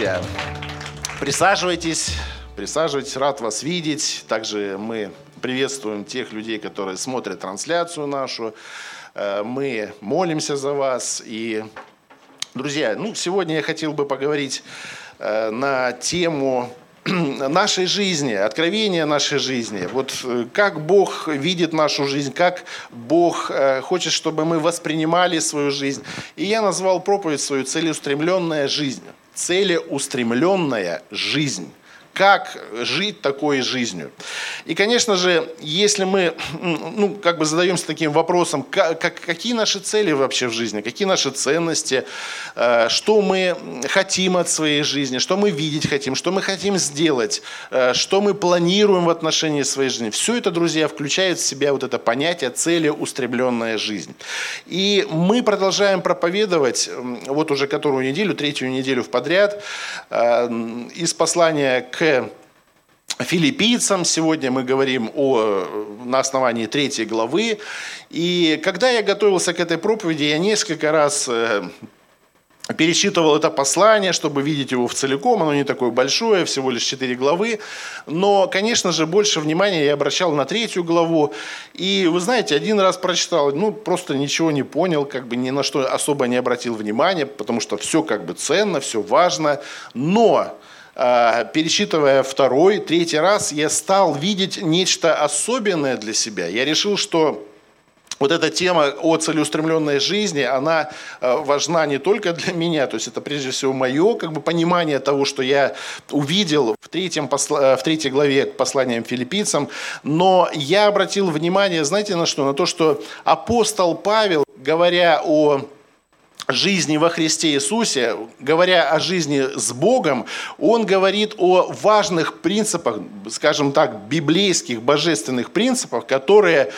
друзья, присаживайтесь, присаживайтесь, рад вас видеть. Также мы приветствуем тех людей, которые смотрят трансляцию нашу. Э, мы молимся за вас. И, друзья, ну, сегодня я хотел бы поговорить э, на тему нашей жизни, откровения нашей жизни. Вот э, как Бог видит нашу жизнь, как Бог хочет, чтобы мы воспринимали свою жизнь. И я назвал проповедь свою «Целеустремленная жизнь». Целеустремленная жизнь как жить такой жизнью. И, конечно же, если мы ну, как бы задаемся таким вопросом, как, какие наши цели вообще в жизни, какие наши ценности, э, что мы хотим от своей жизни, что мы видеть хотим, что мы хотим сделать, э, что мы планируем в отношении своей жизни. Все это, друзья, включает в себя вот это понятие целеустремленная жизнь. И мы продолжаем проповедовать вот уже которую неделю, третью неделю в подряд, э, из послания к филиппийцам. Сегодня мы говорим о, на основании третьей главы. И когда я готовился к этой проповеди, я несколько раз э, пересчитывал это послание, чтобы видеть его в целиком. Оно не такое большое, всего лишь четыре главы. Но, конечно же, больше внимания я обращал на третью главу. И, вы знаете, один раз прочитал, ну, просто ничего не понял, как бы ни на что особо не обратил внимания, потому что все как бы ценно, все важно. Но пересчитывая второй, третий раз, я стал видеть нечто особенное для себя. Я решил, что вот эта тема о целеустремленной жизни, она а, важна не только для меня, то есть это прежде всего мое как бы, понимание того, что я увидел в, третьем, в третьей главе к посланиям филиппийцам, но я обратил внимание, знаете, на что? На то, что апостол Павел, говоря о жизни во Христе Иисусе, говоря о жизни с Богом, он говорит о важных принципах, скажем так, библейских, божественных принципах, которые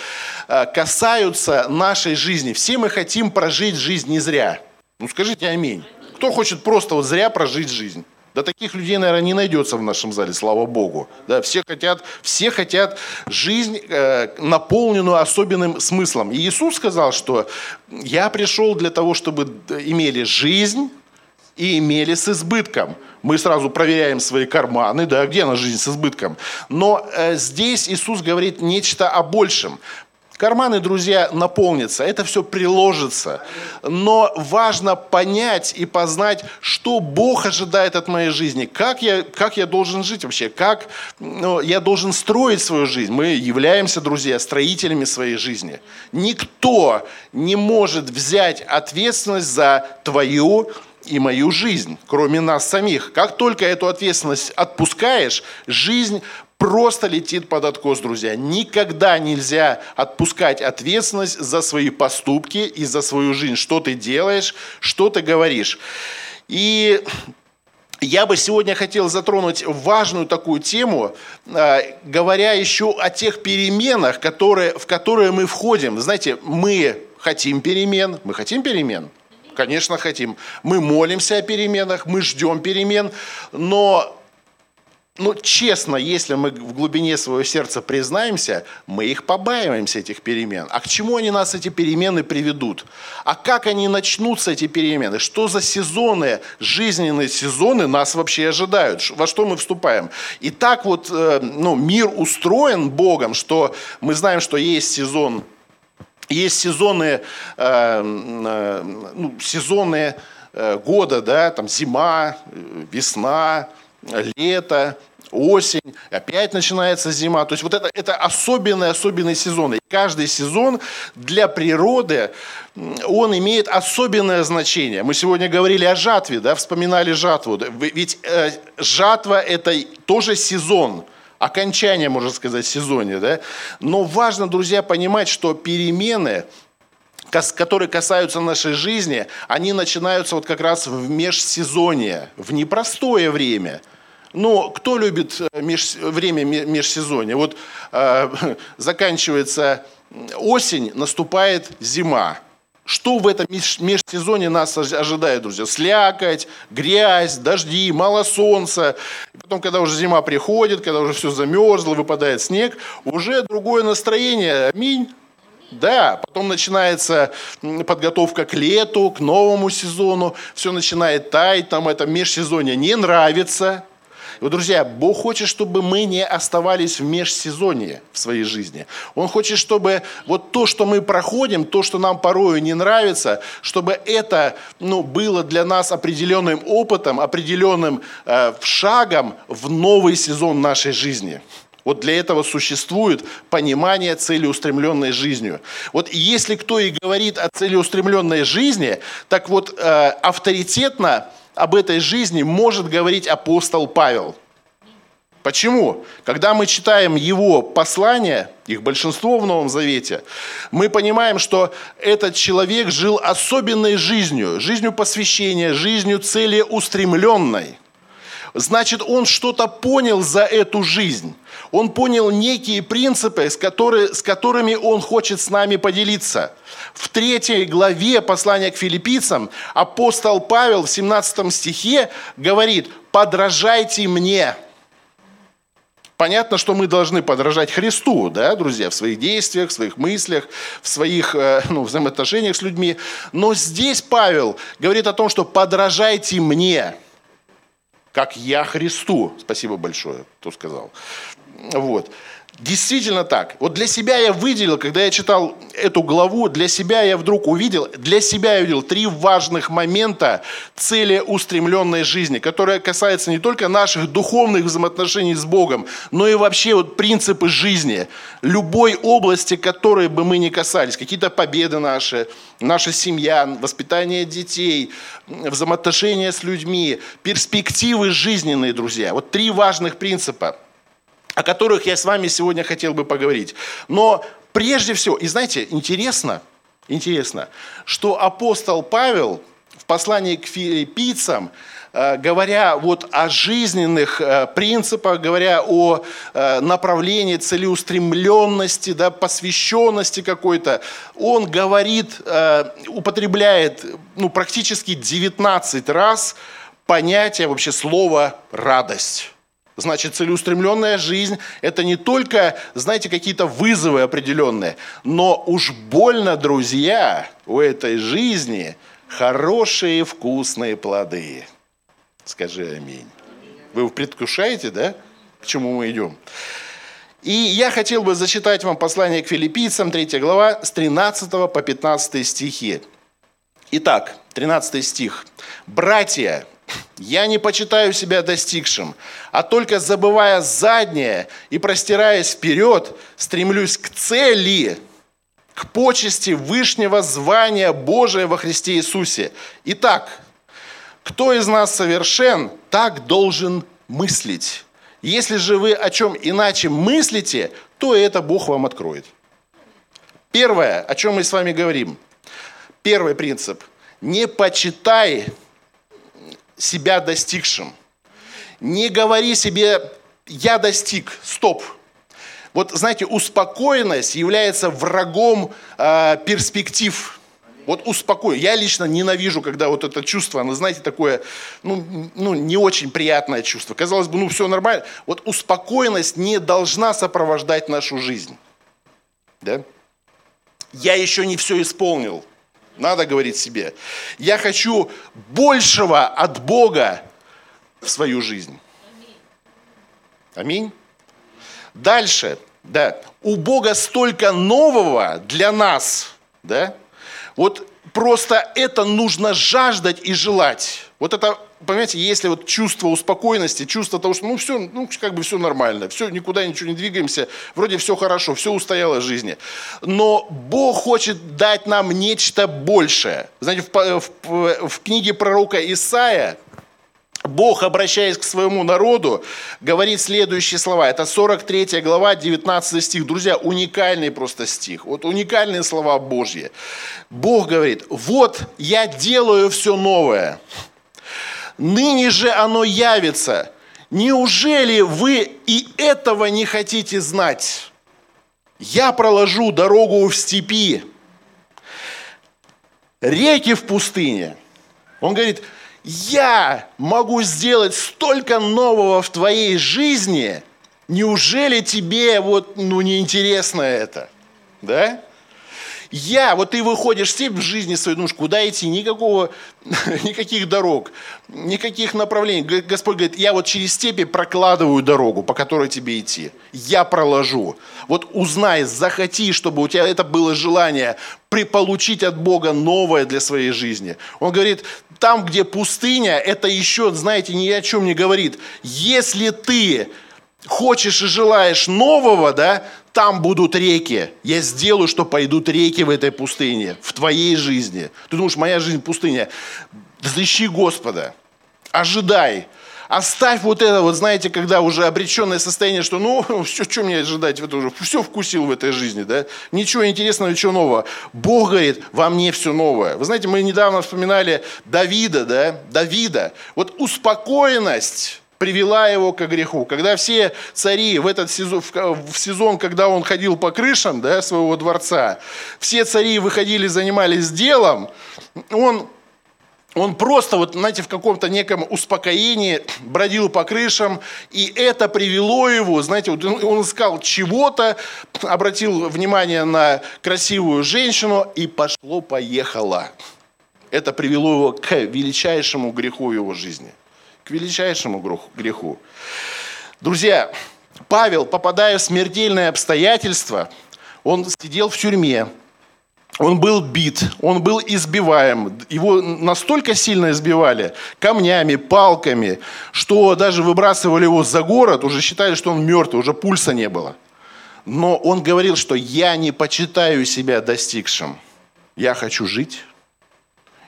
э, касаются нашей жизни. Все мы хотим прожить жизнь не зря. Ну скажите аминь. Кто хочет просто вот зря прожить жизнь? Да таких людей, наверное, не найдется в нашем зале, слава Богу. Да, все, хотят, все хотят жизнь, э, наполненную особенным смыслом. И Иисус сказал, что «Я пришел для того, чтобы имели жизнь и имели с избытком». Мы сразу проверяем свои карманы, да, где на жизнь с избытком. Но э, здесь Иисус говорит нечто о большем. Карманы, друзья, наполнятся, это все приложится. Но важно понять и познать, что Бог ожидает от моей жизни, как я, как я должен жить вообще, как ну, я должен строить свою жизнь. Мы являемся, друзья, строителями своей жизни. Никто не может взять ответственность за твою и мою жизнь, кроме нас самих. Как только эту ответственность отпускаешь, жизнь просто летит под откос, друзья. Никогда нельзя отпускать ответственность за свои поступки и за свою жизнь. Что ты делаешь, что ты говоришь. И я бы сегодня хотел затронуть важную такую тему, э, говоря еще о тех переменах, которые, в которые мы входим. Знаете, мы хотим перемен, мы хотим перемен, Конечно, хотим. Мы молимся о переменах, мы ждем перемен, но ну, честно, если мы в глубине своего сердца признаемся, мы их побаиваемся, этих перемен. А к чему они нас, эти перемены, приведут? А как они начнутся, эти перемены? Что за сезоны, жизненные сезоны нас вообще ожидают? Во что мы вступаем? И так вот э, ну, мир устроен Богом, что мы знаем, что есть сезон, есть сезоны, э, э, ну, сезоны года, да, там зима, весна, лето, осень, опять начинается зима. То есть вот это, это особенный, особенный сезон. И каждый сезон для природы, он имеет особенное значение. Мы сегодня говорили о жатве, да, вспоминали жатву. Ведь э, жатва – это тоже сезон окончание, можно сказать, сезоне. Да? Но важно, друзья, понимать, что перемены, которые касаются нашей жизни, они начинаются вот как раз в межсезонье, в непростое время – но кто любит э, меж, время межсезонья? Вот э, заканчивается осень, наступает зима. Что в этом межсезонье нас ожидает, друзья? Слякоть, грязь, дожди, мало солнца. И потом, когда уже зима приходит, когда уже все замерзло, выпадает снег, уже другое настроение. Аминь. Да, потом начинается подготовка к лету, к новому сезону, все начинает таять, там это межсезонье не нравится. Вот, друзья, Бог хочет, чтобы мы не оставались в межсезонье в своей жизни. Он хочет, чтобы вот то, что мы проходим, то, что нам порою не нравится, чтобы это ну, было для нас определенным опытом, определенным э, шагом в новый сезон нашей жизни. Вот для этого существует понимание целеустремленной жизнью. Вот если кто и говорит о целеустремленной жизни, так вот э, авторитетно об этой жизни может говорить апостол Павел. Почему? Когда мы читаем его послания, их большинство в Новом Завете, мы понимаем, что этот человек жил особенной жизнью, жизнью посвящения, жизнью целеустремленной. Значит, он что-то понял за эту жизнь. Он понял некие принципы, с, которые, с которыми он хочет с нами поделиться. В третьей главе послания к филиппийцам апостол Павел в 17 стихе говорит, подражайте мне. Понятно, что мы должны подражать Христу, да, друзья, в своих действиях, в своих мыслях, в своих э, ну, взаимоотношениях с людьми. Но здесь Павел говорит о том, что подражайте мне, как я Христу. Спасибо большое, кто сказал. Вот. Действительно так. Вот для себя я выделил, когда я читал эту главу, для себя я вдруг увидел, для себя я увидел три важных момента целеустремленной жизни, которая касается не только наших духовных взаимоотношений с Богом, но и вообще вот принципы жизни. Любой области, которой бы мы ни касались, какие-то победы наши, наша семья, воспитание детей, взаимоотношения с людьми, перспективы жизненные, друзья. Вот три важных принципа – о которых я с вами сегодня хотел бы поговорить. Но прежде всего, и знаете, интересно, интересно, что апостол Павел в послании к филиппийцам, э, говоря вот о жизненных э, принципах, говоря о э, направлении целеустремленности, да, посвященности какой-то, он говорит, употребляет ну, практически 19 раз понятие, вообще слово «радость». Значит, целеустремленная жизнь – это не только, знаете, какие-то вызовы определенные, но уж больно, друзья, у этой жизни хорошие вкусные плоды. Скажи аминь. Вы предвкушаете, да, к чему мы идем? И я хотел бы зачитать вам послание к филиппийцам, 3 глава, с 13 по 15 стихи. Итак, 13 стих. «Братья, я не почитаю себя достигшим, а только забывая заднее и простираясь вперед, стремлюсь к цели, к почести вышнего звания Божия во Христе Иисусе. Итак, кто из нас совершен, так должен мыслить. Если же вы о чем иначе мыслите, то это Бог вам откроет. Первое, о чем мы с вами говорим. Первый принцип. Не почитай себя достигшим. Не говори себе «я достиг», стоп. Вот знаете, успокоенность является врагом э, перспектив. Вот успокой. Я лично ненавижу, когда вот это чувство, оно, знаете, такое, ну, ну, не очень приятное чувство. Казалось бы, ну, все нормально. Вот успокоенность не должна сопровождать нашу жизнь. Да? Я еще не все исполнил. Надо говорить себе. Я хочу большего от Бога в свою жизнь. Аминь. Дальше, да, у Бога столько нового для нас, да, вот просто это нужно жаждать и желать. Вот это, понимаете, если вот чувство успокоенности, чувство того, что ну все, ну как бы все нормально, все, никуда ничего не двигаемся, вроде все хорошо, все устояло в жизни. Но Бог хочет дать нам нечто большее. Знаете, в, в, в книге пророка Исаия, Бог, обращаясь к своему народу, говорит следующие слова. Это 43 глава, 19 стих. Друзья, уникальный просто стих. Вот уникальные слова Божьи. Бог говорит, вот я делаю все новое ныне же оно явится. Неужели вы и этого не хотите знать? Я проложу дорогу в степи, реки в пустыне. Он говорит, я могу сделать столько нового в твоей жизни, неужели тебе вот, ну, не интересно это? Да? Я, вот ты выходишь в степь в жизни своей, думаешь, куда идти? Никакого, никаких дорог, никаких направлений. Господь говорит, я вот через степи прокладываю дорогу, по которой тебе идти. Я проложу. Вот узнай, захоти, чтобы у тебя это было желание получить от Бога новое для своей жизни. Он говорит, там, где пустыня, это еще, знаете, ни о чем не говорит. Если ты хочешь и желаешь нового, да, там будут реки. Я сделаю, что пойдут реки в этой пустыне, в твоей жизни. Ты думаешь, моя жизнь пустыня. Взыщи Господа, ожидай. Оставь вот это, вот знаете, когда уже обреченное состояние, что ну, что, что мне ожидать, это уже все вкусил в этой жизни, да? Ничего интересного, ничего нового. Бог говорит, во мне все новое. Вы знаете, мы недавно вспоминали Давида, да? Давида. Вот успокоенность привела его к греху. Когда все цари в этот сезон, в сезон, когда он ходил по крышам да, своего дворца, все цари выходили, занимались делом, он он просто, вот, знаете, в каком-то неком успокоении бродил по крышам, и это привело его, знаете, вот он искал чего-то, обратил внимание на красивую женщину, и пошло-поехало. Это привело его к величайшему греху его жизни к величайшему греху. Друзья, Павел, попадая в смертельные обстоятельства, он сидел в тюрьме, он был бит, он был избиваем. Его настолько сильно избивали камнями, палками, что даже выбрасывали его за город, уже считали, что он мертвый, уже пульса не было. Но он говорил, что я не почитаю себя достигшим. Я хочу жить,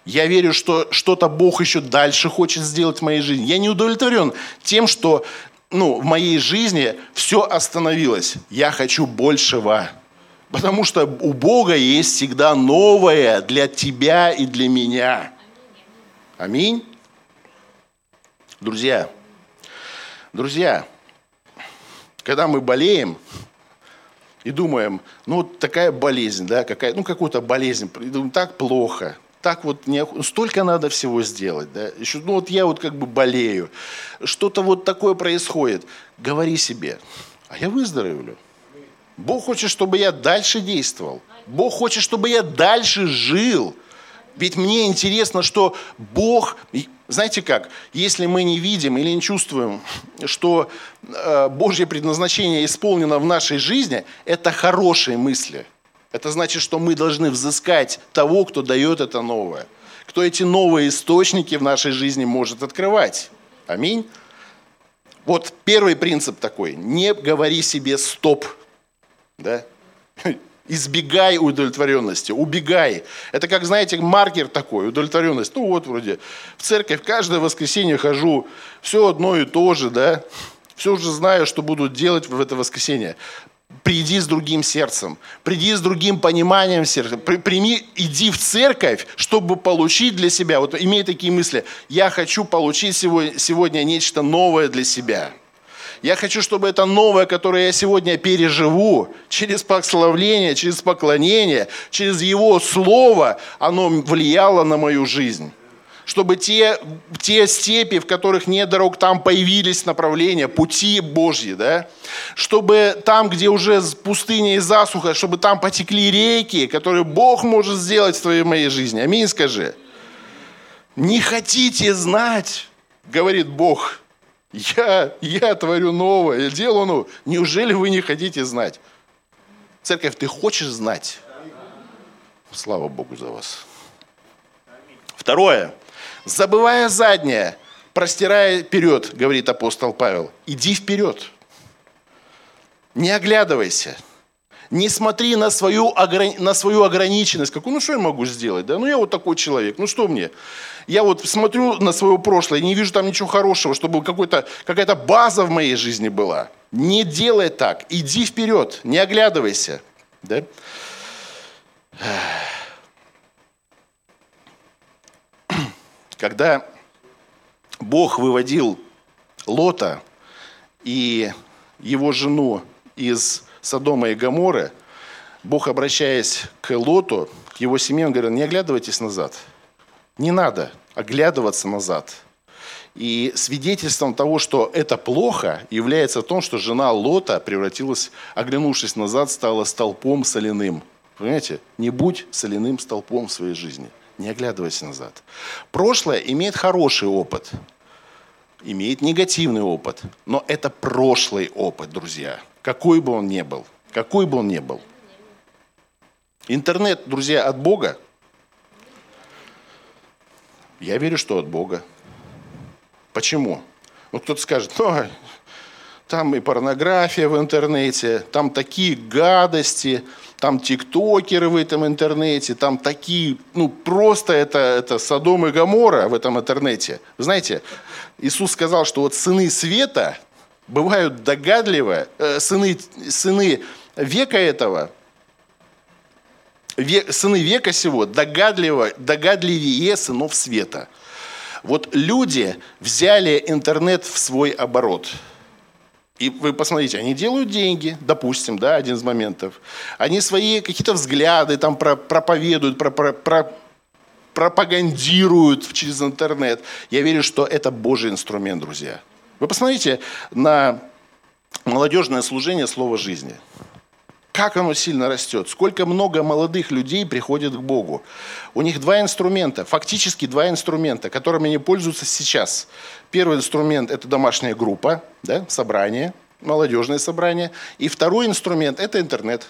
я верю, что что-то Бог еще дальше хочет сделать в моей жизни. Я не удовлетворен тем, что ну, в моей жизни все остановилось. Я хочу большего. Потому что у Бога есть всегда новое для тебя и для меня. Аминь. Друзья, друзья, когда мы болеем и думаем, ну вот такая болезнь, да, какая, ну какую-то болезнь, так плохо, так вот не, столько надо всего сделать, да, еще, ну вот я вот как бы болею, что-то вот такое происходит, говори себе, а я выздоровлю. Бог хочет, чтобы я дальше действовал. Бог хочет, чтобы я дальше жил. Ведь мне интересно, что Бог, знаете как, если мы не видим или не чувствуем, что э, Божье предназначение исполнено в нашей жизни, это хорошие мысли – это значит, что мы должны взыскать того, кто дает это новое. Кто эти новые источники в нашей жизни может открывать. Аминь. Вот первый принцип такой. Не говори себе «стоп». Да? Избегай удовлетворенности, убегай. Это как, знаете, маркер такой, удовлетворенность. Ну вот вроде в церковь каждое воскресенье хожу, все одно и то же, да. Все уже знаю, что буду делать в это воскресенье приди с другим сердцем, приди с другим пониманием сердца, прими, иди в церковь, чтобы получить для себя, вот имей такие мысли, я хочу получить сегодня, сегодня нечто новое для себя. Я хочу, чтобы это новое, которое я сегодня переживу, через прославление, через поклонение, через Его Слово, оно влияло на мою жизнь чтобы те, те степи, в которых нет дорог, там появились направления, пути Божьи, да? чтобы там, где уже пустыня и засуха, чтобы там потекли реки, которые Бог может сделать в твоей моей жизни. Аминь, скажи. Не хотите знать, говорит Бог, я, я творю новое, я делаю новое. Неужели вы не хотите знать? Церковь, ты хочешь знать? Слава Богу за вас. Второе. Забывая заднее, простирая вперед, говорит апостол Павел. Иди вперед. Не оглядывайся. Не смотри на свою, на свою ограниченность. Какую, ну что я могу сделать? Да? Ну я вот такой человек. Ну что мне? Я вот смотрю на свое прошлое, не вижу там ничего хорошего, чтобы какая-то база в моей жизни была. Не делай так. Иди вперед. Не оглядывайся. Да? Когда Бог выводил Лота и его жену из Содома и Гаморы, Бог, обращаясь к Лоту, к его семье, он говорил, не оглядывайтесь назад. Не надо оглядываться назад. И свидетельством того, что это плохо, является то, что жена Лота превратилась, оглянувшись назад, стала столпом соляным. Понимаете? Не будь соляным столпом в своей жизни. Не оглядывайся назад. Прошлое имеет хороший опыт, имеет негативный опыт. Но это прошлый опыт, друзья. Какой бы он ни был. Какой бы он ни был. Интернет, друзья, от Бога? Я верю, что от Бога. Почему? Вот кто-то скажет, ну, там и порнография в интернете, там такие гадости, там тиктокеры в этом интернете, там такие, ну просто это, это Содом и Гамора в этом интернете. Знаете, Иисус сказал, что вот сыны света бывают догадливые, э, сыны, сыны века этого, век, сыны века сего догадливо, догадливее сынов света. Вот люди взяли интернет в свой оборот – и вы посмотрите, они делают деньги, допустим, да, один из моментов. Они свои какие-то взгляды там проповедуют, про, про, про, пропагандируют через интернет. Я верю, что это Божий инструмент, друзья. Вы посмотрите на молодежное служение Слова жизни. Как оно сильно растет. Сколько много молодых людей приходит к Богу. У них два инструмента, фактически два инструмента, которыми они пользуются сейчас. Первый инструмент – это домашняя группа, да, собрание, молодежное собрание. И второй инструмент – это интернет.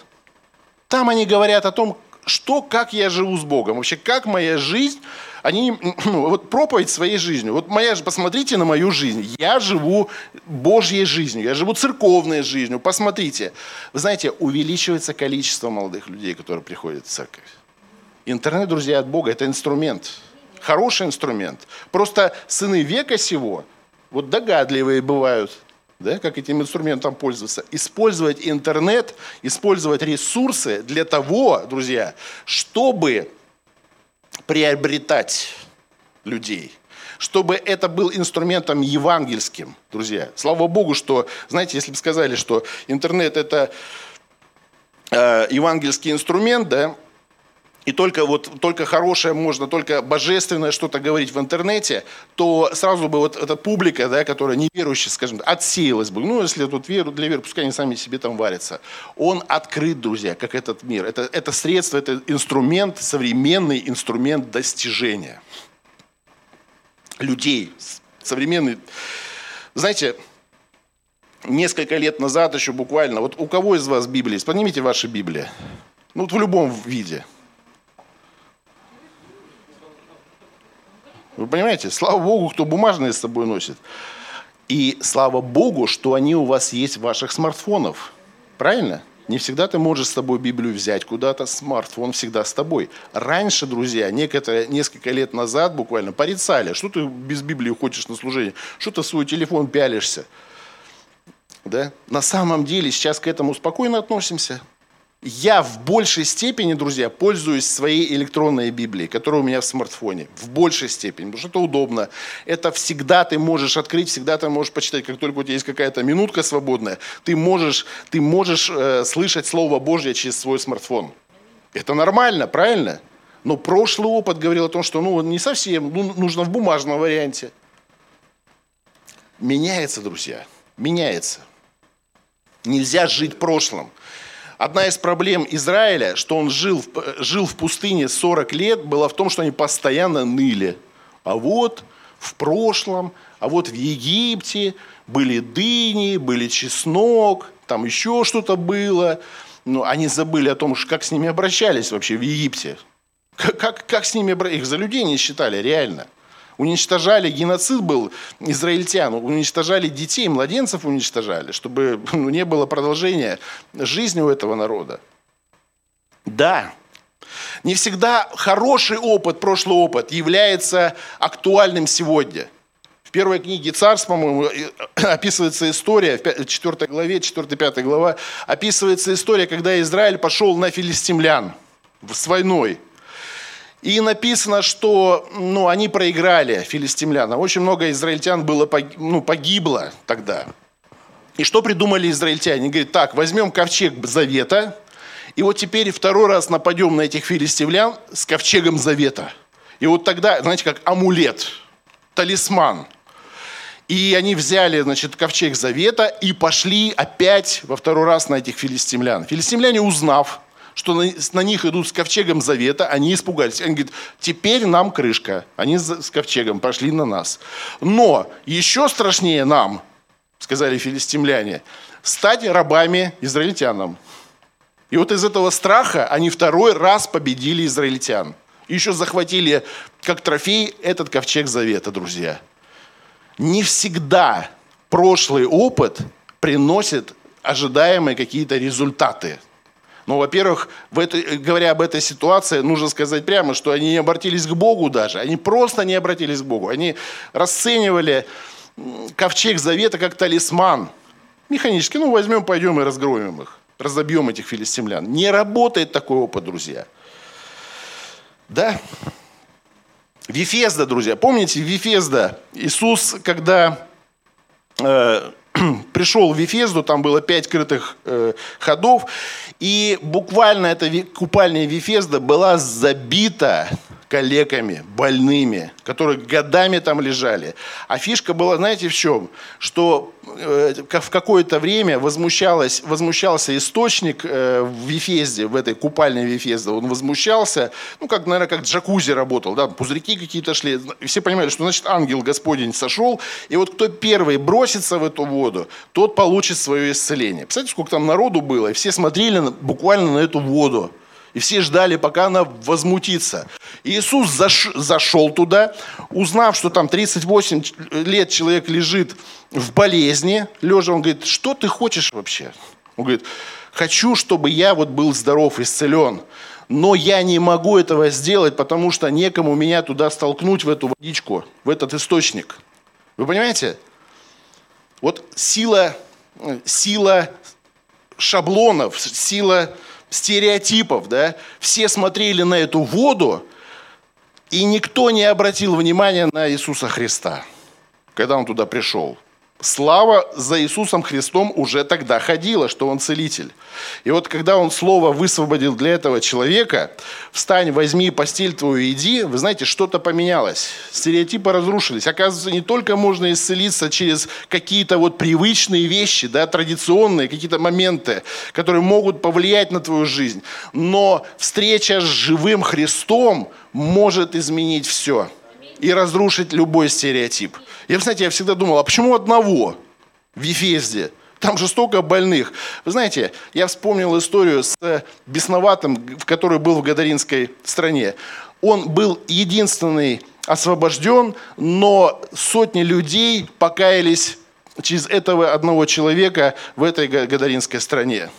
Там они говорят о том, что, как я живу с Богом, вообще, как моя жизнь, они, ну, вот проповедь своей жизнью. Вот моя, посмотрите на мою жизнь. Я живу Божьей жизнью, я живу церковной жизнью. Посмотрите. Вы знаете, увеличивается количество молодых людей, которые приходят в церковь. Интернет, друзья, от Бога – это инструмент хороший инструмент. Просто сыны века сего, вот догадливые бывают, да, как этим инструментом пользоваться. Использовать интернет, использовать ресурсы для того, друзья, чтобы приобретать людей чтобы это был инструментом евангельским, друзья. Слава Богу, что, знаете, если бы сказали, что интернет это э, евангельский инструмент, да, и только, вот, только хорошее можно, только божественное что-то говорить в интернете, то сразу бы вот эта публика, да, которая неверующая, скажем, отсеялась бы. Ну, если тут веру, для веры, пускай они сами себе там варятся. Он открыт, друзья, как этот мир. Это, это средство, это инструмент, современный инструмент достижения людей. Современный. Знаете, несколько лет назад еще буквально, вот у кого из вас Библия есть? Поднимите ваши Библии. Ну, вот в любом виде – Вы понимаете? Слава Богу, кто бумажные с собой носит. И слава Богу, что они у вас есть в ваших смартфонах. Правильно? Не всегда ты можешь с собой Библию взять куда-то, смартфон всегда с тобой. Раньше, друзья, некоторые, несколько лет назад буквально порицали, что ты без Библии хочешь на служение, что ты в свой телефон пялишься. Да? На самом деле сейчас к этому спокойно относимся я в большей степени, друзья, пользуюсь своей электронной Библией, которая у меня в смартфоне. В большей степени, потому что это удобно. Это всегда ты можешь открыть, всегда ты можешь почитать. Как только у тебя есть какая-то минутка свободная, ты можешь, ты можешь э, слышать Слово Божье через свой смартфон. Это нормально, правильно? Но прошлый опыт говорил о том, что ну, не совсем, ну, нужно в бумажном варианте. Меняется, друзья, меняется. Нельзя жить прошлым. Одна из проблем Израиля, что он жил, жил в пустыне 40 лет, была в том, что они постоянно ныли. А вот в прошлом, а вот в Египте были дыни, были чеснок, там еще что-то было. Но они забыли о том, как с ними обращались вообще в Египте. Как, как, как с ними? Их за людей не считали, реально уничтожали, геноцид был израильтян, уничтожали детей, младенцев уничтожали, чтобы ну, не было продолжения жизни у этого народа. Да, не всегда хороший опыт, прошлый опыт является актуальным сегодня. В первой книге Царств, по-моему, описывается история, в 4 главе, 4-5 глава, описывается история, когда Израиль пошел на филистимлян с войной. И написано, что ну, они проиграли филистимлянам. Очень много израильтян было, ну, погибло тогда. И что придумали израильтяне? Они говорят, так, возьмем ковчег завета, и вот теперь второй раз нападем на этих филистимлян с ковчегом завета. И вот тогда, знаете, как амулет, талисман. И они взяли, значит, ковчег завета и пошли опять во второй раз на этих филистимлян. Филистимляне, узнав, что на, на них идут с ковчегом завета, они испугались. Они говорят, теперь нам крышка. Они с ковчегом пошли на нас. Но еще страшнее нам, сказали филистимляне, стать рабами израильтянам. И вот из этого страха они второй раз победили израильтян. И еще захватили как трофей этот ковчег завета, друзья. Не всегда прошлый опыт приносит ожидаемые какие-то результаты. Ну, во-первых, в этой, говоря об этой ситуации, нужно сказать прямо, что они не обратились к Богу даже. Они просто не обратились к Богу. Они расценивали ковчег завета как талисман. Механически, ну, возьмем, пойдем и разгромим их. Разобьем этих филистимлян. Не работает такой опыт, друзья. Да? Вифезда, друзья. Помните, Вифезда? Иисус, когда э, пришел в Вифезду, там было пять крытых э, ходов, и буквально эта купальня Вифезда была забита калеками, больными, которые годами там лежали. А фишка была, знаете, в чем? Что э, в какое-то время возмущалось, возмущался источник э, в Вифезде, в этой купальне Вифезда. Он возмущался, ну, как, наверное, как джакузи работал, да, пузырьки какие-то шли. Все понимали, что, значит, ангел Господень сошел, и вот кто первый бросится в эту воду, тот получит свое исцеление. Представляете, сколько там народу было, и все смотрели буквально на эту воду. И все ждали, пока она возмутится. Иисус заш, зашел туда, узнав, что там 38 лет человек лежит в болезни, лежа, он говорит, что ты хочешь вообще? Он говорит, хочу, чтобы я вот был здоров, исцелен. Но я не могу этого сделать, потому что некому меня туда столкнуть, в эту водичку, в этот источник. Вы понимаете? Вот сила, сила шаблонов, сила стереотипов, да, все смотрели на эту воду, и никто не обратил внимания на Иисуса Христа, когда он туда пришел слава за Иисусом Христом уже тогда ходила, что Он целитель. И вот когда Он слово высвободил для этого человека, встань, возьми постель твою, иди, вы знаете, что-то поменялось. Стереотипы разрушились. Оказывается, не только можно исцелиться через какие-то вот привычные вещи, да, традиционные какие-то моменты, которые могут повлиять на твою жизнь, но встреча с живым Христом может изменить все и разрушить любой стереотип. Я, знаете, я всегда думал, а почему одного в Ефезде? Там же столько больных. Вы знаете, я вспомнил историю с бесноватым, в который был в Гадаринской стране. Он был единственный освобожден, но сотни людей покаялись через этого одного человека в этой Гадаринской стране.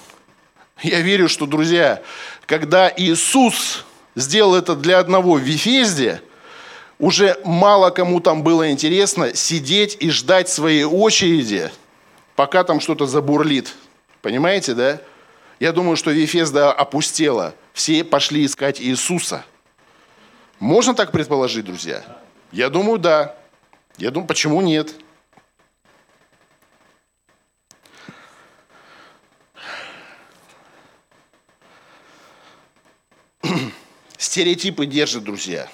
Я верю, что, друзья, когда Иисус сделал это для одного в Вифезде – уже мало кому там было интересно сидеть и ждать своей очереди, пока там что-то забурлит. Понимаете, да? Я думаю, что Вифезда опустела. Все пошли искать Иисуса. Можно так предположить, друзья? Я думаю, да. Я думаю, почему нет? Стереотипы держат, друзья.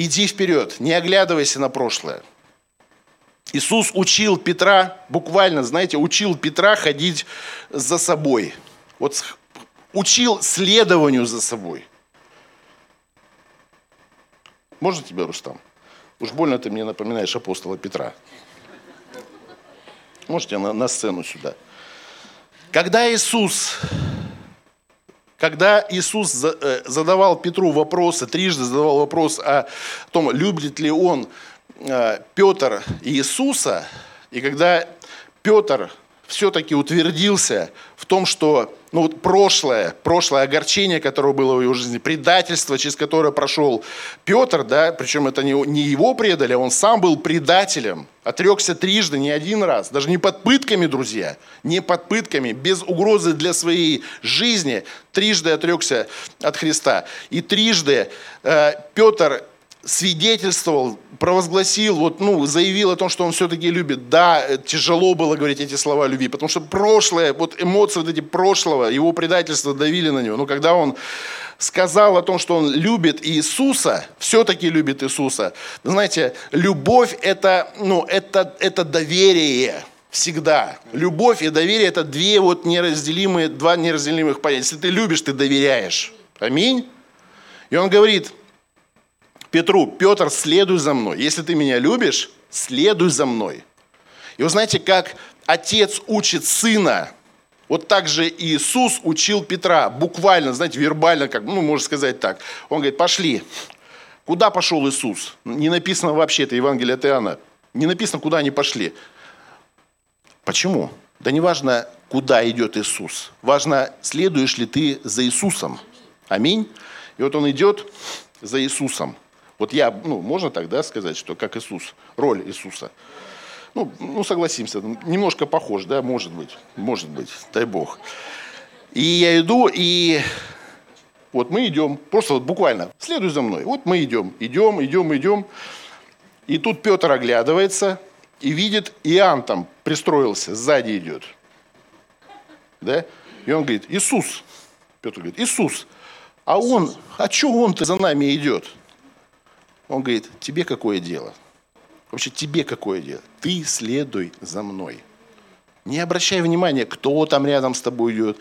Иди вперед, не оглядывайся на прошлое. Иисус учил Петра, буквально, знаете, учил Петра ходить за собой. Вот учил следованию за собой. Можно тебя, Рустам? Уж больно ты мне напоминаешь апостола Петра. Можете на, на сцену сюда. Когда Иисус когда Иисус э, задавал Петру вопросы, трижды задавал вопрос о том, любит ли он э, Петр Иисуса, и когда Петр все-таки утвердился в том, что ну, вот прошлое, прошлое огорчение, которое было в его жизни, предательство, через которое прошел Петр, да, причем это не, не его предали, а он сам был предателем, отрекся трижды, не один раз, даже не под пытками, друзья, не под пытками, без угрозы для своей жизни, трижды отрекся от Христа. И трижды э, Петр свидетельствовал, провозгласил, вот, ну, заявил о том, что он все-таки любит. Да, тяжело было говорить эти слова любви, потому что прошлое, вот эмоции вот эти прошлого, его предательства давили на него. Но когда он сказал о том, что он любит Иисуса, все-таки любит Иисуса, знаете, любовь это, ну, это, это доверие. Всегда. Любовь и доверие – это две вот неразделимые, два неразделимых понятия. Если ты любишь, ты доверяешь. Аминь. И он говорит Петру, Петр, следуй за мной. Если ты меня любишь, следуй за мной. И вы знаете, как отец учит сына, вот так же Иисус учил Петра, буквально, знаете, вербально, как, ну, можно сказать так. Он говорит, пошли. Куда пошел Иисус? Не написано вообще, это Евангелие от Иоанна. Не написано, куда они пошли. Почему? Да не важно, куда идет Иисус. Важно, следуешь ли ты за Иисусом. Аминь. И вот он идет за Иисусом. Вот я, ну, можно тогда сказать, что как Иисус, роль Иисуса. Ну, ну, согласимся, немножко похож, да, может быть, может быть, дай Бог. И я иду, и вот мы идем, просто вот буквально, следуй за мной. Вот мы идем, идем, идем, идем. И тут Петр оглядывается, и видит, Иоанн там пристроился, сзади идет. Да? И он говорит, Иисус. Петр говорит, Иисус. А он, а что он-то за нами идет? Он говорит, тебе какое дело? Вообще тебе какое дело? Ты следуй за мной. Не обращай внимания, кто там рядом с тобой идет,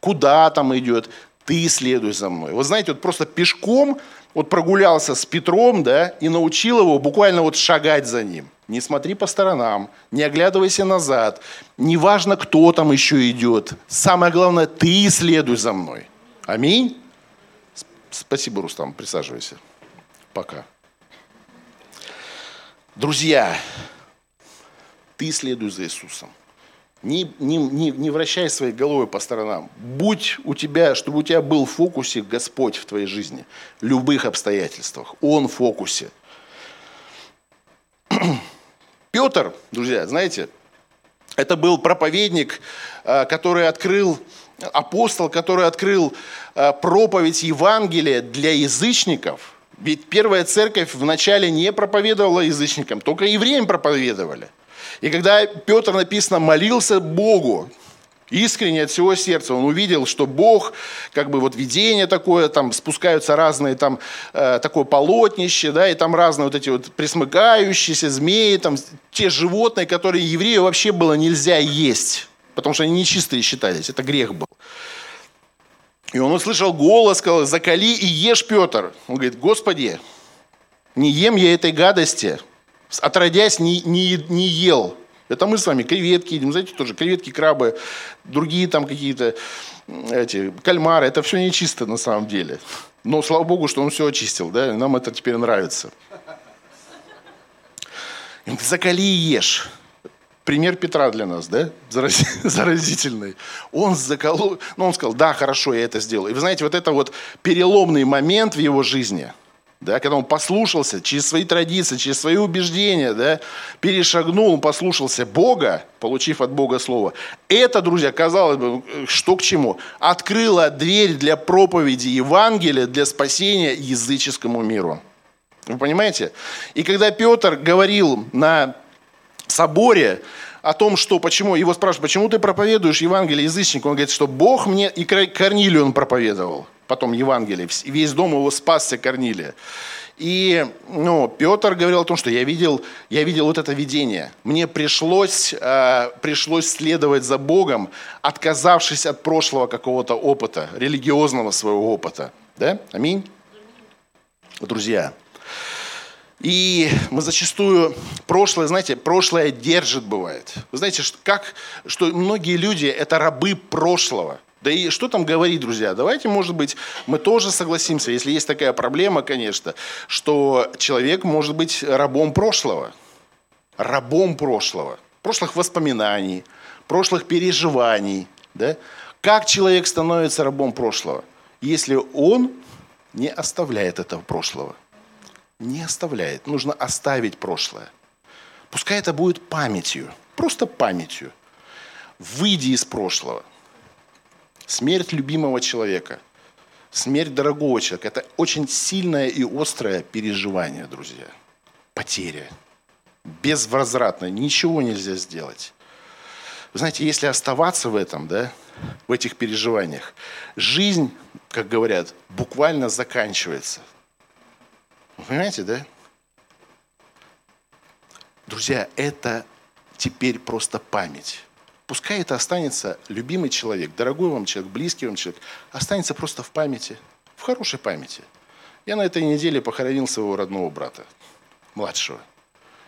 куда там идет. Ты следуй за мной. Вот знаете, вот просто пешком вот прогулялся с Петром, да, и научил его буквально вот шагать за ним. Не смотри по сторонам, не оглядывайся назад. Неважно, кто там еще идет. Самое главное, ты следуй за мной. Аминь. Спасибо, Рустам. Присаживайся. Пока. Друзья, ты следуй за Иисусом. Не, не, не, не вращай своей головой по сторонам. Будь у тебя, чтобы у тебя был в фокусе Господь в твоей жизни. В любых обстоятельствах. Он в фокусе. Петр, друзья, знаете, это был проповедник, э, который открыл, апостол, который открыл э, проповедь Евангелия для язычников. Ведь первая церковь вначале не проповедовала язычникам, только евреям проповедовали. И когда Петр, написано, молился Богу, искренне от всего сердца. Он увидел, что Бог, как бы вот видение такое, там спускаются разные, там э, такое полотнище, да, и там разные вот эти вот присмыкающиеся змеи, там те животные, которые еврею вообще было нельзя есть, потому что они нечистые считались, это грех был. И он услышал голос, сказал, закали и ешь, Петр. Он говорит, Господи, не ем я этой гадости, отродясь не, не, не ел. Это мы с вами креветки едим, знаете, тоже креветки, крабы, другие там какие-то эти, кальмары. Это все нечисто на самом деле. Но слава богу, что он все очистил, да, нам это теперь нравится. Закали и ешь. Пример Петра для нас, да, заразительный. Он заколол, ну он сказал, да, хорошо, я это сделал. И вы знаете, вот это вот переломный момент в его жизни – да, когда он послушался через свои традиции, через свои убеждения, да, перешагнул, он послушался Бога, получив от Бога Слово. Это, друзья, казалось бы, что к чему? Открыло дверь для проповеди Евангелия, для спасения языческому миру. Вы понимаете? И когда Петр говорил на соборе о том, что почему, его спрашивают, почему ты проповедуешь Евангелие язычнику? Он говорит, что Бог мне, и Корнилию он проповедовал потом Евангелие, весь дом его спасся Корнилия. И ну, Петр говорил о том, что я видел, я видел вот это видение. Мне пришлось, э, пришлось следовать за Богом, отказавшись от прошлого какого-то опыта, религиозного своего опыта. Да? Аминь? Друзья, и мы зачастую прошлое, знаете, прошлое держит бывает. Вы знаете, что, как, что многие люди – это рабы прошлого. Да и что там говорить, друзья? Давайте, может быть, мы тоже согласимся, если есть такая проблема, конечно, что человек может быть рабом прошлого. Рабом прошлого. Прошлых воспоминаний, прошлых переживаний. Да? Как человек становится рабом прошлого? Если он не оставляет этого прошлого. Не оставляет. Нужно оставить прошлое. Пускай это будет памятью. Просто памятью. Выйди из прошлого – Смерть любимого человека, смерть дорогого человека – это очень сильное и острое переживание, друзья. Потеря. Безвозвратно. Ничего нельзя сделать. Вы знаете, если оставаться в этом, да, в этих переживаниях, жизнь, как говорят, буквально заканчивается. Понимаете, да? Друзья, это теперь просто память. Пускай это останется любимый человек, дорогой вам человек, близкий вам человек, останется просто в памяти, в хорошей памяти. Я на этой неделе похоронил своего родного брата, младшего.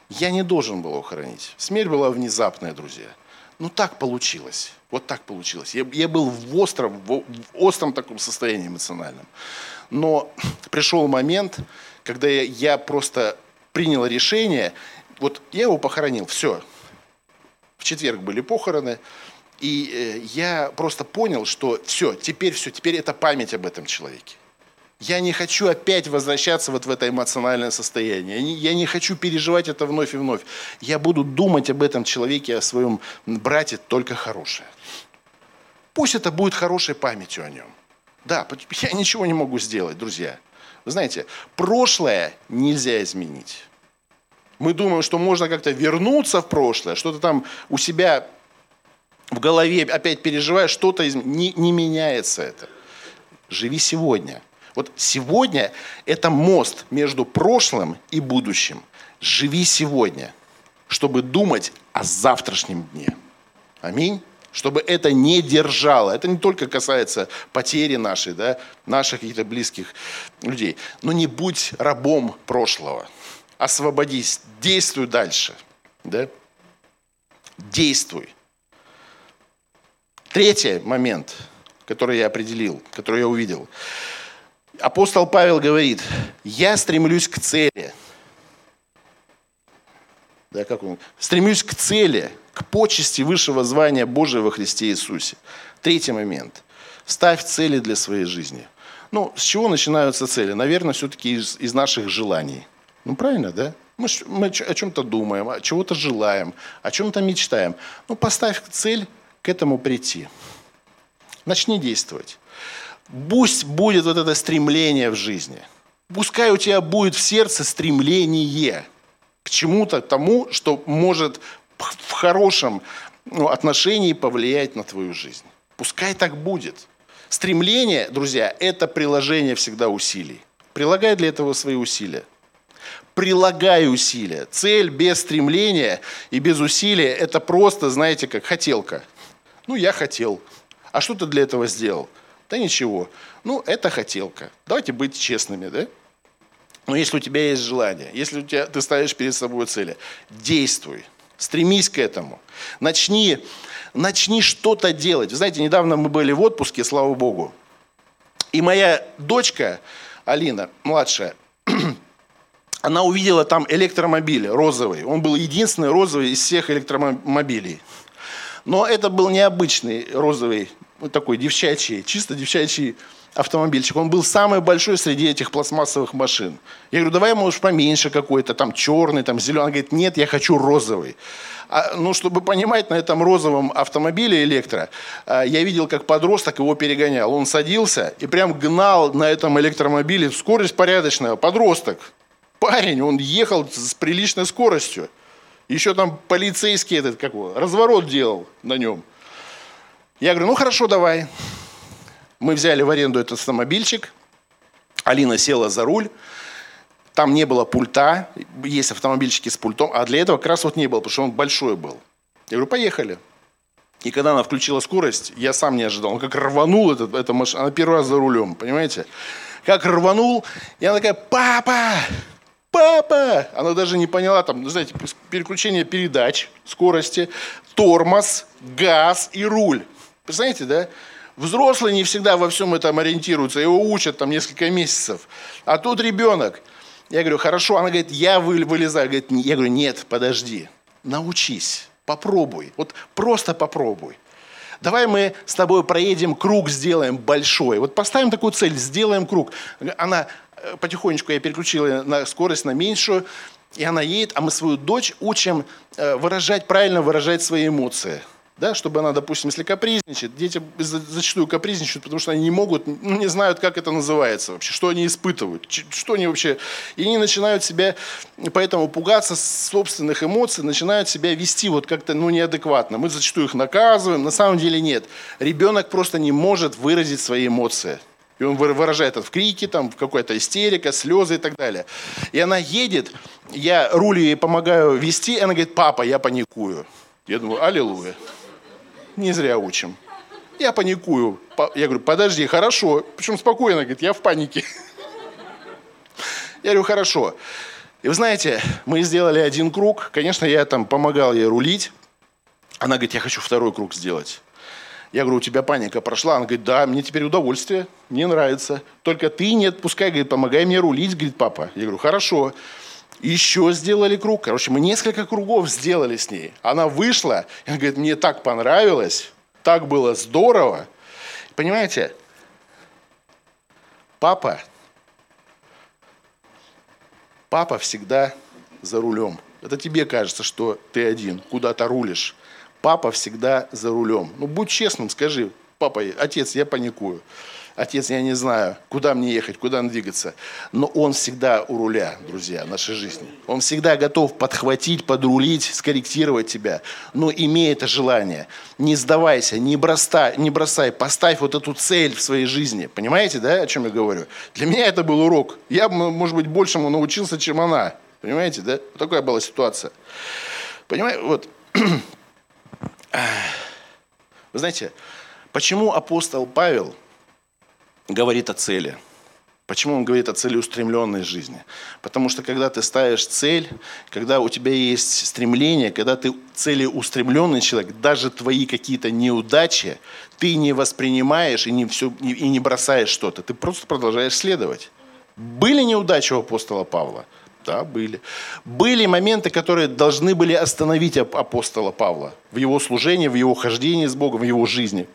Я не должен был его хоронить. Смерть была внезапная, друзья. Ну так получилось. Вот так получилось. Я, я был в остром, в, в остром таком состоянии эмоциональном. Но пришел момент, когда я, я просто принял решение, вот я его похоронил, все, в четверг были похороны, и э, я просто понял, что все, теперь все, теперь это память об этом человеке. Я не хочу опять возвращаться вот в это эмоциональное состояние. Я не, я не хочу переживать это вновь и вновь. Я буду думать об этом человеке, о своем брате только хорошее. Пусть это будет хорошей памятью о нем. Да, я ничего не могу сделать, друзья. Вы знаете, прошлое нельзя изменить. Мы думаем, что можно как-то вернуться в прошлое, что-то там у себя в голове опять переживая, что-то из... не, не меняется это. Живи сегодня. Вот сегодня это мост между прошлым и будущим. Живи сегодня, чтобы думать о завтрашнем дне. Аминь. Чтобы это не держало. Это не только касается потери нашей, да, наших каких-то близких людей. Но не будь рабом прошлого освободись, действуй дальше. Да? Действуй. Третий момент, который я определил, который я увидел. Апостол Павел говорит, я стремлюсь к цели. Да, как он? Стремлюсь к цели, к почести высшего звания Божия во Христе Иисусе. Третий момент. Ставь цели для своей жизни. Ну, с чего начинаются цели? Наверное, все-таки из, из наших желаний – ну, правильно, да? Мы, мы о чем-то думаем, о чего-то желаем, о чем-то мечтаем. Ну, поставь цель к этому прийти. Начни действовать. Пусть будет вот это стремление в жизни. Пускай у тебя будет в сердце стремление к чему-то тому, что может в хорошем ну, отношении повлиять на твою жизнь. Пускай так будет. Стремление, друзья, это приложение всегда усилий. Прилагай для этого свои усилия прилагай усилия. Цель без стремления и без усилия – это просто, знаете, как хотелка. Ну, я хотел. А что ты для этого сделал? Да ничего. Ну, это хотелка. Давайте быть честными, да? Но если у тебя есть желание, если у тебя, ты ставишь перед собой цели, действуй, стремись к этому. Начни, начни что-то делать. Вы знаете, недавно мы были в отпуске, слава богу. И моя дочка, Алина, младшая, она увидела там электромобиль розовый. Он был единственный розовый из всех электромобилей. Но это был необычный розовый, вот такой девчачий, чисто девчачий автомобильчик. Он был самый большой среди этих пластмассовых машин. Я говорю, давай, может, поменьше какой-то, там черный, там зеленый. Она говорит, нет, я хочу розовый. А, ну, чтобы понимать, на этом розовом автомобиле электро, а, я видел, как подросток его перегонял. Он садился и прям гнал на этом электромобиле, скорость порядочная, подросток парень, он ехал с приличной скоростью. Еще там полицейский этот, как его, разворот делал на нем. Я говорю, ну хорошо, давай. Мы взяли в аренду этот автомобильчик. Алина села за руль. Там не было пульта. Есть автомобильчики с пультом. А для этого как раз вот не было, потому что он большой был. Я говорю, поехали. И когда она включила скорость, я сам не ожидал. Он как рванул этот, эта машина. Она первый раз за рулем, понимаете? Как рванул. И она такая, папа, папа! Она даже не поняла, там, знаете, переключение передач, скорости, тормоз, газ и руль. Представляете, да? Взрослые не всегда во всем этом ориентируются, его учат там несколько месяцев. А тут ребенок. Я говорю, хорошо. Она говорит, я вылезаю. Говорит, я говорю, нет, подожди. Научись, попробуй. Вот просто попробуй. Давай мы с тобой проедем круг, сделаем большой. Вот поставим такую цель, сделаем круг. Она, Э, потихонечку я переключила на скорость на меньшую, и она едет, а мы свою дочь учим э, выражать, правильно выражать свои эмоции. Да, чтобы она, допустим, если капризничает, дети зачастую капризничают, потому что они не могут, ну, не знают, как это называется вообще, что они испытывают, что они вообще... И они начинают себя, поэтому пугаться собственных эмоций, начинают себя вести вот как-то, ну, неадекватно. Мы зачастую их наказываем, на самом деле нет. Ребенок просто не может выразить свои эмоции. И он выражает это в крике, там, в какой-то истерика, слезы и так далее. И она едет, я рулю ей помогаю вести, и она говорит, папа, я паникую. Я думаю, аллилуйя. Не зря учим. Я паникую. Я говорю, подожди, хорошо. Причем спокойно, говорит, я в панике. Я говорю, хорошо. И вы знаете, мы сделали один круг. Конечно, я там помогал ей рулить. Она говорит, я хочу второй круг сделать. Я говорю, у тебя паника прошла? Она говорит, да, мне теперь удовольствие, мне нравится. Только ты не отпускай, говорит, помогай мне рулить, говорит папа. Я говорю, хорошо. Еще сделали круг. Короче, мы несколько кругов сделали с ней. Она вышла, и она говорит, мне так понравилось, так было здорово. Понимаете, папа, папа всегда за рулем. Это тебе кажется, что ты один, куда-то рулишь. Папа всегда за рулем. Ну, будь честным, скажи, папа, отец, я паникую. Отец, я не знаю, куда мне ехать, куда двигаться. Но он всегда у руля, друзья, нашей жизни. Он всегда готов подхватить, подрулить, скорректировать тебя. Но имей это желание. Не сдавайся, не бросай, не бросай. Поставь вот эту цель в своей жизни. Понимаете, да, о чем я говорю? Для меня это был урок. Я, может быть, большему научился, чем она. Понимаете, да? Вот такая была ситуация. Понимаете, вот вы знаете, почему апостол Павел говорит о цели? Почему он говорит о целеустремленной жизни? Потому что когда ты ставишь цель, когда у тебя есть стремление, когда ты целеустремленный человек, даже твои какие-то неудачи, ты не воспринимаешь и не, все, и не бросаешь что-то, ты просто продолжаешь следовать. Были неудачи у апостола Павла? Да, были. Были моменты, которые должны были остановить апостола Павла в его служении, в его хождении с Богом, в его жизни.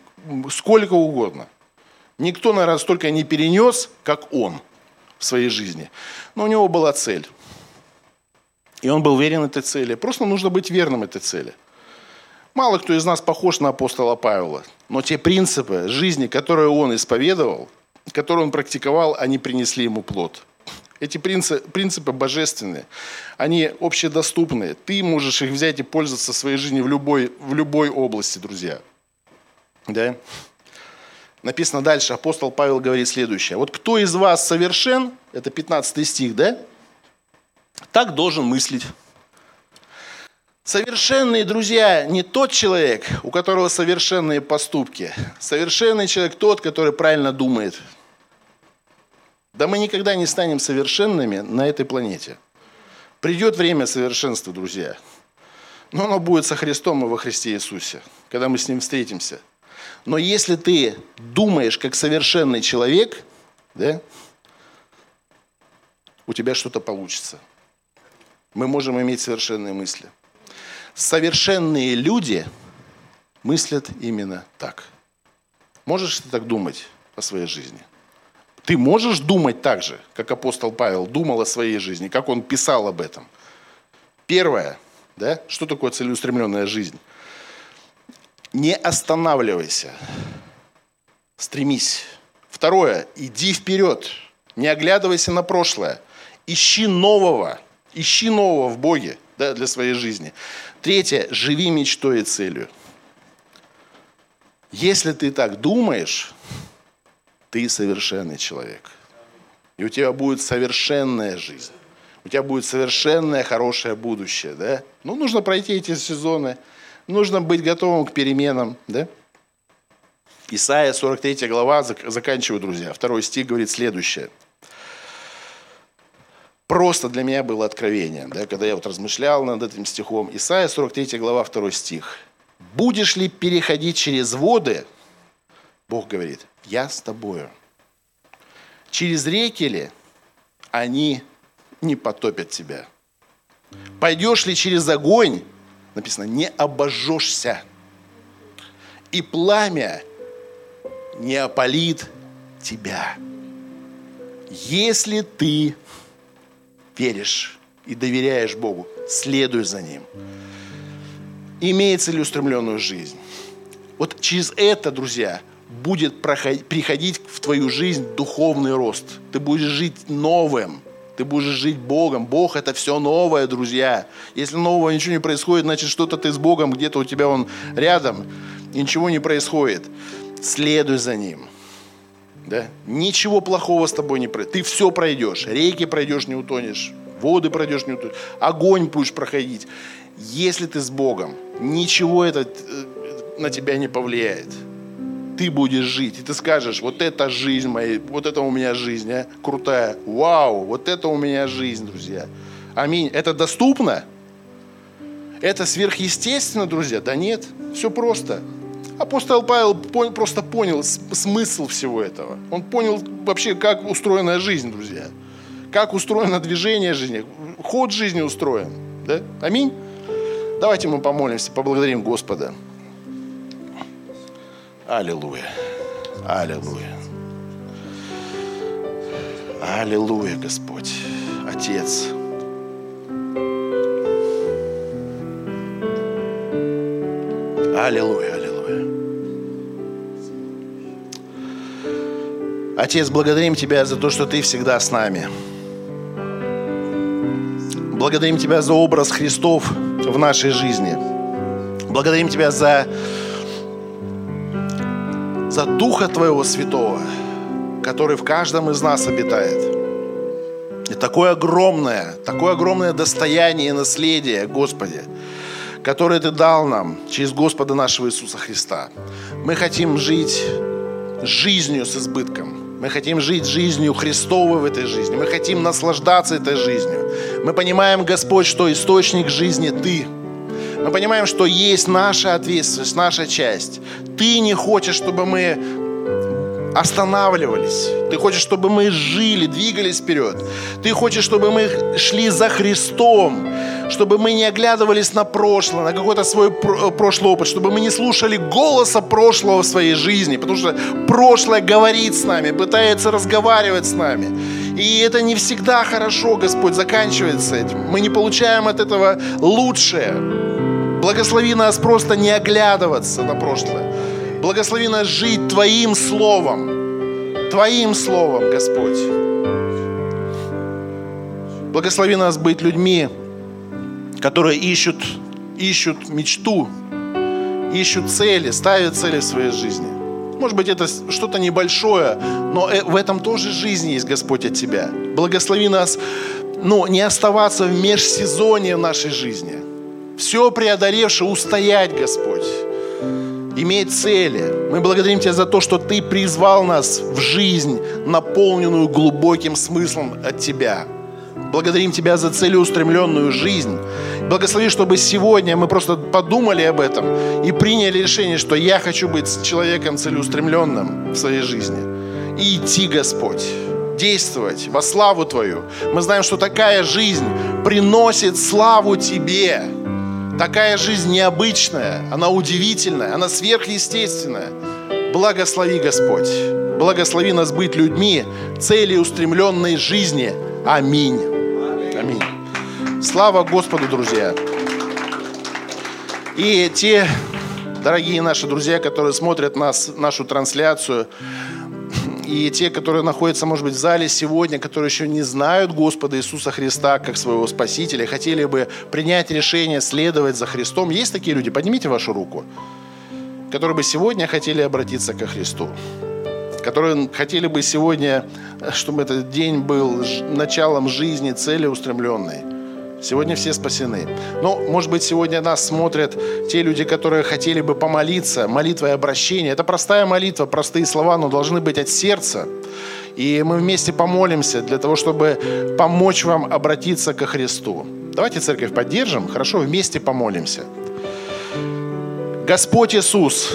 Сколько угодно. Никто, наверное, столько не перенес, как он в своей жизни. Но у него была цель. И он был верен этой цели. Просто нужно быть верным этой цели. Мало кто из нас похож на апостола Павла, но те принципы жизни, которые он исповедовал, которые он практиковал, они принесли ему плод – эти принципы, принципы божественные, они общедоступные. Ты можешь их взять и пользоваться своей жизни в любой, в любой области, друзья. Да? Написано дальше, апостол Павел говорит следующее. Вот кто из вас совершен, это 15 стих, да? Так должен мыслить. Совершенный, друзья, не тот человек, у которого совершенные поступки. Совершенный человек тот, который правильно думает. Да мы никогда не станем совершенными на этой планете. Придет время совершенства, друзья. Но оно будет со Христом и во Христе Иисусе, когда мы с Ним встретимся. Но если ты думаешь как совершенный человек, да, у тебя что-то получится. Мы можем иметь совершенные мысли. Совершенные люди мыслят именно так. Можешь ты так думать о своей жизни? Ты можешь думать так же, как апостол Павел думал о своей жизни, как он писал об этом. Первое, да, что такое целеустремленная жизнь? Не останавливайся, стремись. Второе, иди вперед, не оглядывайся на прошлое, ищи нового, ищи нового в Боге да, для своей жизни. Третье, живи мечтой и целью. Если ты так думаешь, ты совершенный человек. И у тебя будет совершенная жизнь. У тебя будет совершенное хорошее будущее. Да? Ну, нужно пройти эти сезоны. Нужно быть готовым к переменам. Да? Исайя 43 глава, заканчиваю, друзья. Второй стих говорит следующее. Просто для меня было откровение, да, когда я вот размышлял над этим стихом. Исайя 43 глава, второй стих. «Будешь ли переходить через воды, Бог говорит, я с тобою. Через реки ли они не потопят тебя? Пойдешь ли через огонь, написано, не обожжешься. И пламя не опалит тебя. Если ты веришь и доверяешь Богу, следуй за Ним. Имей целеустремленную жизнь. Вот через это, друзья, будет проходить, приходить в твою жизнь духовный рост. Ты будешь жить новым. Ты будешь жить Богом. Бог это все новое, друзья. Если нового ничего не происходит, значит что-то ты с Богом, где-то у тебя он рядом, ничего не происходит. Следуй за Ним. Да? Ничего плохого с тобой не произойдет. Ты все пройдешь. Реки пройдешь, не утонешь. воды пройдешь, не утонешь, огонь будешь проходить. Если ты с Богом, ничего это э, на тебя не повлияет. Ты будешь жить, и ты скажешь, вот это жизнь моя, вот это у меня жизнь, а? крутая, вау, вот это у меня жизнь, друзья. Аминь. Это доступно? Это сверхъестественно, друзья? Да нет, все просто. Апостол Павел просто понял смысл всего этого. Он понял вообще, как устроена жизнь, друзья. Как устроено движение жизни, ход жизни устроен. Да? Аминь. Давайте мы помолимся, поблагодарим Господа. Аллилуйя. Аллилуйя. Аллилуйя, Господь, Отец. Аллилуйя, аллилуйя. Отец, благодарим Тебя за то, что Ты всегда с нами. Благодарим Тебя за образ Христов в нашей жизни. Благодарим Тебя за, за Духа Твоего Святого, который в каждом из нас обитает. И такое огромное, такое огромное достояние и наследие, Господи, которое Ты дал нам через Господа нашего Иисуса Христа. Мы хотим жить жизнью с избытком. Мы хотим жить жизнью Христовой в этой жизни. Мы хотим наслаждаться этой жизнью. Мы понимаем, Господь, что источник жизни Ты. Мы понимаем, что есть наша ответственность, наша часть. Ты не хочешь, чтобы мы останавливались. Ты хочешь, чтобы мы жили, двигались вперед. Ты хочешь, чтобы мы шли за Христом, чтобы мы не оглядывались на прошлое, на какой-то свой прошлый опыт, чтобы мы не слушали голоса прошлого в своей жизни, потому что прошлое говорит с нами, пытается разговаривать с нами. И это не всегда хорошо, Господь, заканчивается этим. Мы не получаем от этого лучшее. Благослови нас просто не оглядываться на прошлое. Благослови нас жить Твоим Словом. Твоим Словом, Господь. Благослови нас быть людьми, которые ищут, ищут мечту, ищут цели, ставят цели в своей жизни. Может быть, это что-то небольшое, но э, в этом тоже жизнь есть, Господь, от Тебя. Благослови нас, ну, не оставаться в межсезонье в нашей жизни. Все преодолевшее устоять, Господь иметь цели. Мы благодарим Тебя за то, что Ты призвал нас в жизнь, наполненную глубоким смыслом от Тебя. Благодарим Тебя за целеустремленную жизнь. Благослови, чтобы сегодня мы просто подумали об этом и приняли решение, что я хочу быть человеком целеустремленным в своей жизни. И идти, Господь, действовать во славу Твою. Мы знаем, что такая жизнь приносит славу Тебе. Такая жизнь необычная, она удивительная, она сверхъестественная. Благослови, Господь. Благослови нас быть людьми целеустремленной жизни. Аминь. Аминь. Слава Господу, друзья. И те дорогие наши друзья, которые смотрят нас, нашу трансляцию, и те, которые находятся, может быть, в зале сегодня, которые еще не знают Господа Иисуса Христа как своего Спасителя, хотели бы принять решение следовать за Христом. Есть такие люди? Поднимите вашу руку. Которые бы сегодня хотели обратиться ко Христу. Которые хотели бы сегодня, чтобы этот день был началом жизни целеустремленной. Сегодня все спасены. Но, может быть, сегодня нас смотрят те люди, которые хотели бы помолиться, молитвой обращения. Это простая молитва, простые слова, но должны быть от сердца. И мы вместе помолимся для того, чтобы помочь вам обратиться ко Христу. Давайте церковь поддержим, хорошо, вместе помолимся. Господь Иисус,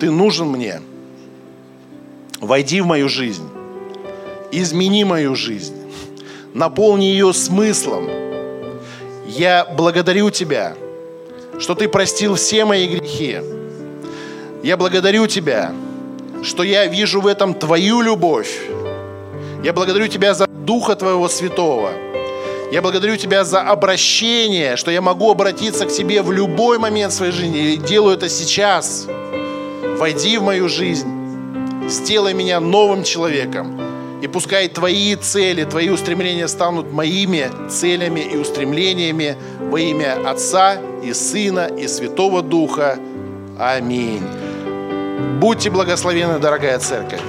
Ты нужен мне. Войди в мою жизнь. Измени мою жизнь наполни ее смыслом. Я благодарю Тебя, что Ты простил все мои грехи. Я благодарю Тебя, что я вижу в этом Твою любовь. Я благодарю Тебя за Духа Твоего Святого. Я благодарю Тебя за обращение, что я могу обратиться к Тебе в любой момент своей жизни. И делаю это сейчас. Войди в мою жизнь. Сделай меня новым человеком. И пускай твои цели, твои устремления станут моими целями и устремлениями во имя Отца и Сына и Святого Духа. Аминь. Будьте благословены, дорогая церковь.